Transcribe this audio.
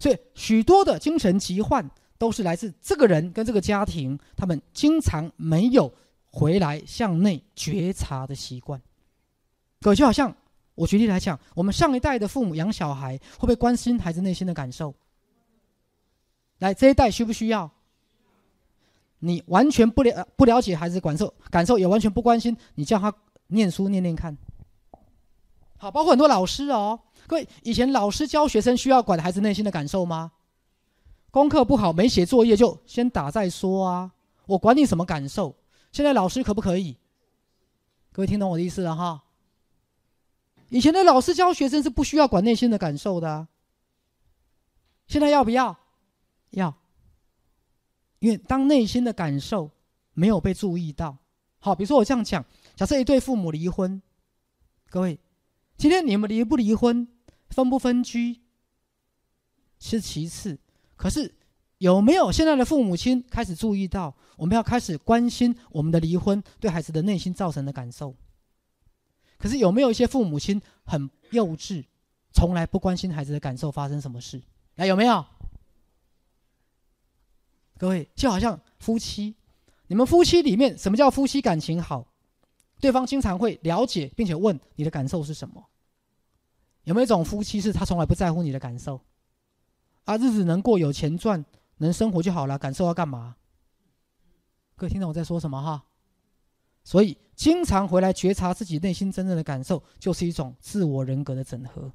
所以许多的精神疾患都是来自这个人跟这个家庭，他们经常没有回来向内觉察的习惯。可就好像我举例来讲，我们上一代的父母养小孩，会不会关心孩子内心的感受？来，这一代需不需要？你完全不了不了解孩子感受，感受也完全不关心，你叫他念书念念看。好，包括很多老师哦，各位，以前老师教学生需要管孩子内心的感受吗？功课不好没写作业就先打再说啊，我管你什么感受？现在老师可不可以？各位听懂我的意思了哈？以前的老师教学生是不需要管内心的感受的，现在要不要？要。因为当内心的感受没有被注意到，好，比如说我这样讲，假设一对父母离婚，各位，今天你们离不离婚，分不分居，是其次，可是有没有现在的父母亲开始注意到，我们要开始关心我们的离婚对孩子的内心造成的感受？可是有没有一些父母亲很幼稚，从来不关心孩子的感受，发生什么事？来，有没有？各位，就好像夫妻，你们夫妻里面什么叫夫妻感情好？对方经常会了解并且问你的感受是什么？有没有一种夫妻是他从来不在乎你的感受？啊，日子能过有钱赚，能生活就好了，感受要干嘛？各位听懂我在说什么哈？所以，经常回来觉察自己内心真正的感受，就是一种自我人格的整合。